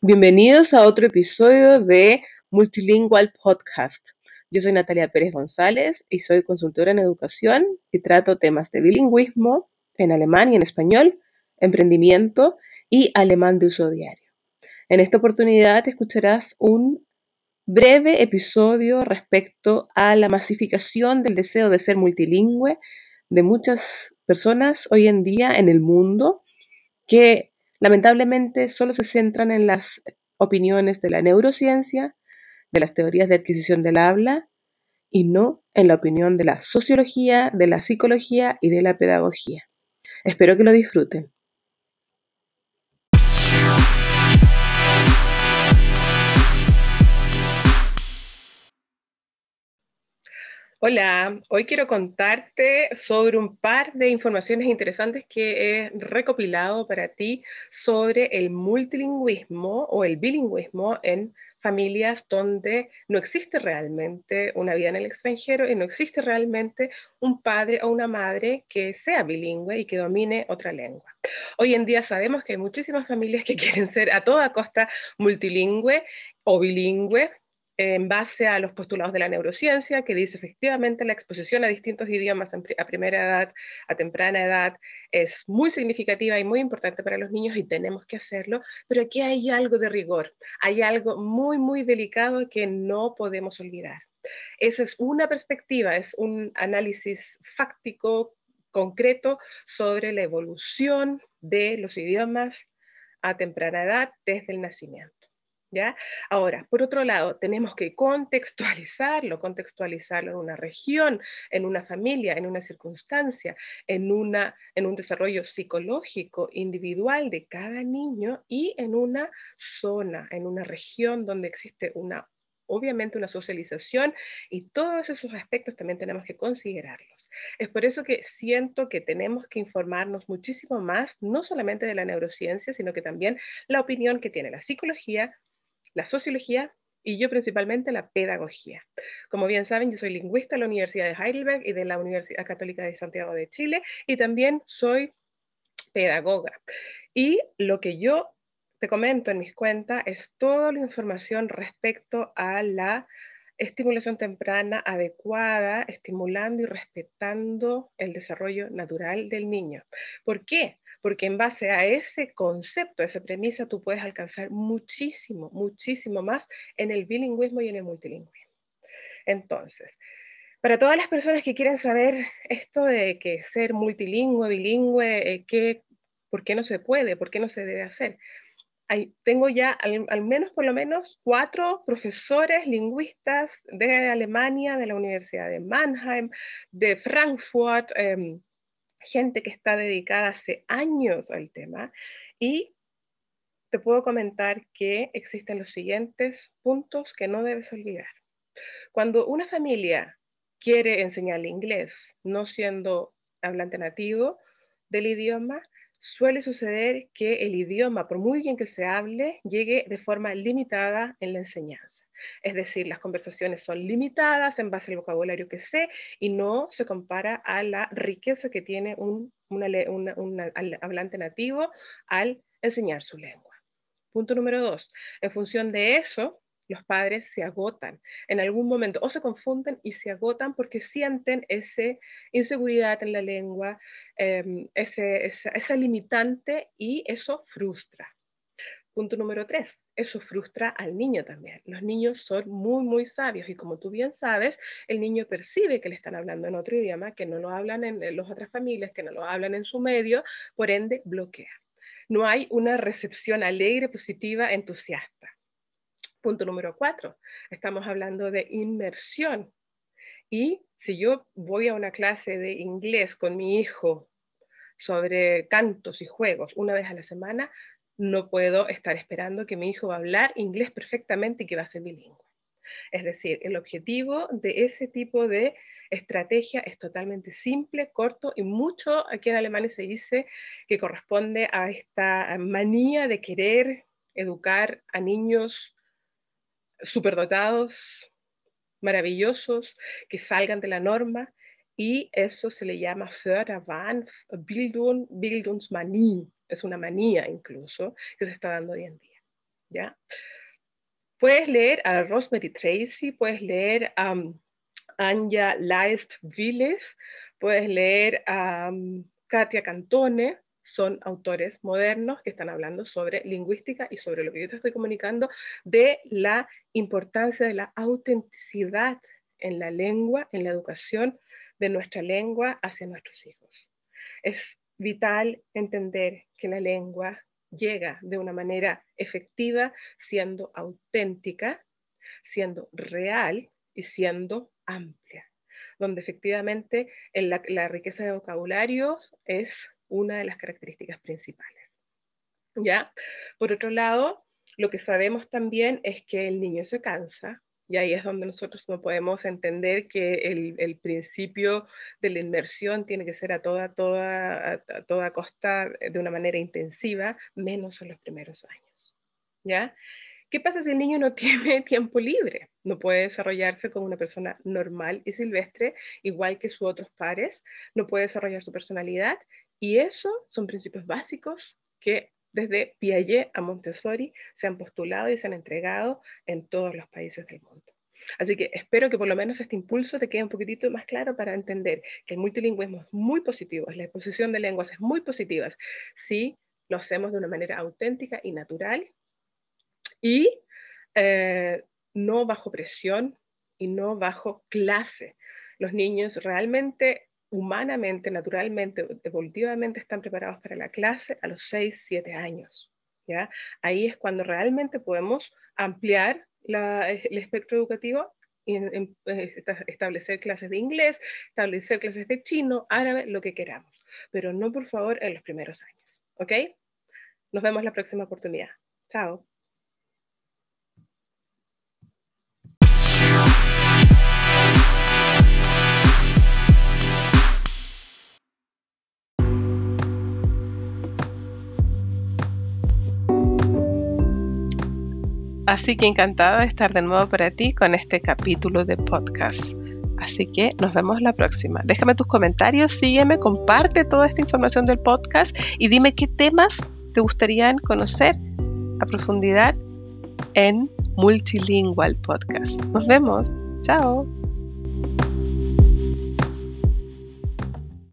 Bienvenidos a otro episodio de Multilingual Podcast. Yo soy Natalia Pérez González y soy consultora en educación y trato temas de bilingüismo en alemán y en español, emprendimiento y alemán de uso diario. En esta oportunidad escucharás un breve episodio respecto a la masificación del deseo de ser multilingüe de muchas personas hoy en día en el mundo que lamentablemente solo se centran en las opiniones de la neurociencia, de las teorías de adquisición del habla y no en la opinión de la sociología, de la psicología y de la pedagogía. Espero que lo disfruten. Hola, hoy quiero contarte sobre un par de informaciones interesantes que he recopilado para ti sobre el multilingüismo o el bilingüismo en familias donde no existe realmente una vida en el extranjero y no existe realmente un padre o una madre que sea bilingüe y que domine otra lengua. Hoy en día sabemos que hay muchísimas familias que quieren ser a toda costa multilingüe o bilingüe, en base a los postulados de la neurociencia, que dice efectivamente la exposición a distintos idiomas a primera edad, a temprana edad, es muy significativa y muy importante para los niños y tenemos que hacerlo, pero aquí hay algo de rigor, hay algo muy, muy delicado que no podemos olvidar. Esa es una perspectiva, es un análisis fáctico, concreto, sobre la evolución de los idiomas a temprana edad desde el nacimiento. ¿Ya? Ahora, por otro lado, tenemos que contextualizarlo, contextualizarlo en una región, en una familia, en una circunstancia, en, una, en un desarrollo psicológico individual de cada niño y en una zona, en una región donde existe una, obviamente una socialización y todos esos aspectos también tenemos que considerarlos. Es por eso que siento que tenemos que informarnos muchísimo más, no solamente de la neurociencia, sino que también la opinión que tiene la psicología, la sociología y yo principalmente la pedagogía. Como bien saben, yo soy lingüista de la Universidad de Heidelberg y de la Universidad Católica de Santiago de Chile y también soy pedagoga. Y lo que yo te comento en mis cuentas es toda la información respecto a la estimulación temprana adecuada, estimulando y respetando el desarrollo natural del niño. ¿Por qué? Porque en base a ese concepto, esa premisa, tú puedes alcanzar muchísimo, muchísimo más en el bilingüismo y en el multilingüismo. Entonces, para todas las personas que quieren saber esto de que ser multilingüe, bilingüe, eh, ¿qué, ¿por qué no se puede? ¿Por qué no se debe hacer? tengo ya al, menos por lo menos cuatro profesores lingüistas de Alemania, de la Universidad de Mannheim, de Frankfurt, em, gente que está dedicada hace años al tema y te puedo comentar que existen los siguientes puntos que no debes olvidar. Cuando una familia quiere enseñar inglés no siendo hablante nativo del idioma, suele suceder que el idioma, por muy bien que se hable, llegue de forma limitada en la enseñanza. Es decir, las conversaciones son limitadas en base al vocabulario que sé y no se compara a la riqueza que tiene un, hablante nativo al enseñar su lengua. Punto número dos. En función de eso, los padres se agotan en algún momento o se confunden y se agotan porque sienten esa inseguridad en la lengua, em, esa, limitante y eso frustra. Punto número tres, eso frustra al niño también. Los niños son muy, muy sabios y como tú bien sabes, el niño percibe que le están hablando en otro idioma, que no lo hablan en las otras familias, que no lo hablan en su medio, por ende bloquea. No hay una recepción alegre, positiva, entusiasta. Punto número cuatro, estamos hablando de inmersión. Y si yo voy a una clase de inglés con mi hijo sobre cantos y juegos una vez a la semana, no puedo estar esperando que mi hijo va a hablar inglés perfectamente y que va a ser bilingüe. Es decir, el objetivo de ese tipo de estrategia es totalmente simple, corto y mucho aquí en Alemania se dice que corresponde a esta manía de querer educar a niños superdotados, maravillosos, que salgan de la norma, y eso se le llama Förderwahn, Bildung, Bildungsmanie, es una manía incluso que se está dando hoy en día. ¿ya? Puedes leer a Rosemary Tracy, puedes leer a um, Anja Leist Viles, puedes leer a um, Katia Cantone, son autores modernos que están hablando sobre lingüística y sobre lo que yo te estoy comunicando, de la importancia de la autenticidad en la lengua, en la educación de nuestra lengua hacia nuestros hijos. Es vital entender que la lengua llega de una manera efectiva siendo auténtica, siendo real y siendo amplia, donde efectivamente la, riqueza de vocabulario es una de las características principales. ¿Ya? Por otro lado, lo que sabemos también es que el niño se cansa, y ahí es donde nosotros no podemos entender que el, principio de la inmersión tiene que ser a toda, toda, a toda costa de una manera intensiva, menos en los primeros años. ¿Ya? ¿Qué pasa si el niño no tiene tiempo libre? No puede desarrollarse como una persona normal y silvestre, igual que sus otros pares, no puede desarrollar su personalidad y eso son principios básicos que desde Piaget a Montessori se han postulado y se han entregado en todos los países del mundo. Así que espero que por lo menos este impulso te quede un poquitito más claro para entender que el multilingüismo es muy positivo, la exposición de lenguas es muy positiva si lo hacemos de una manera auténtica y natural y eh, no bajo presión y no bajo clase. Los niños realmente humanamente, naturalmente, evolutivamente están preparados para la clase a los 6, 7 años. ¿ya? Ahí es cuando realmente podemos ampliar el espectro educativo y eh, establecer clases de inglés, establecer clases de chino, árabe, lo que queramos. Pero no, por favor, en los primeros años. ¿Ok? Nos vemos la próxima oportunidad. Chao. Así que encantada de estar de nuevo para ti con este capítulo de podcast. Así que nos vemos la próxima. Déjame tus comentarios, sígueme, comparte toda esta información del podcast y dime qué temas te gustarían conocer a profundidad en Multilingual Podcast. Nos vemos. Chao.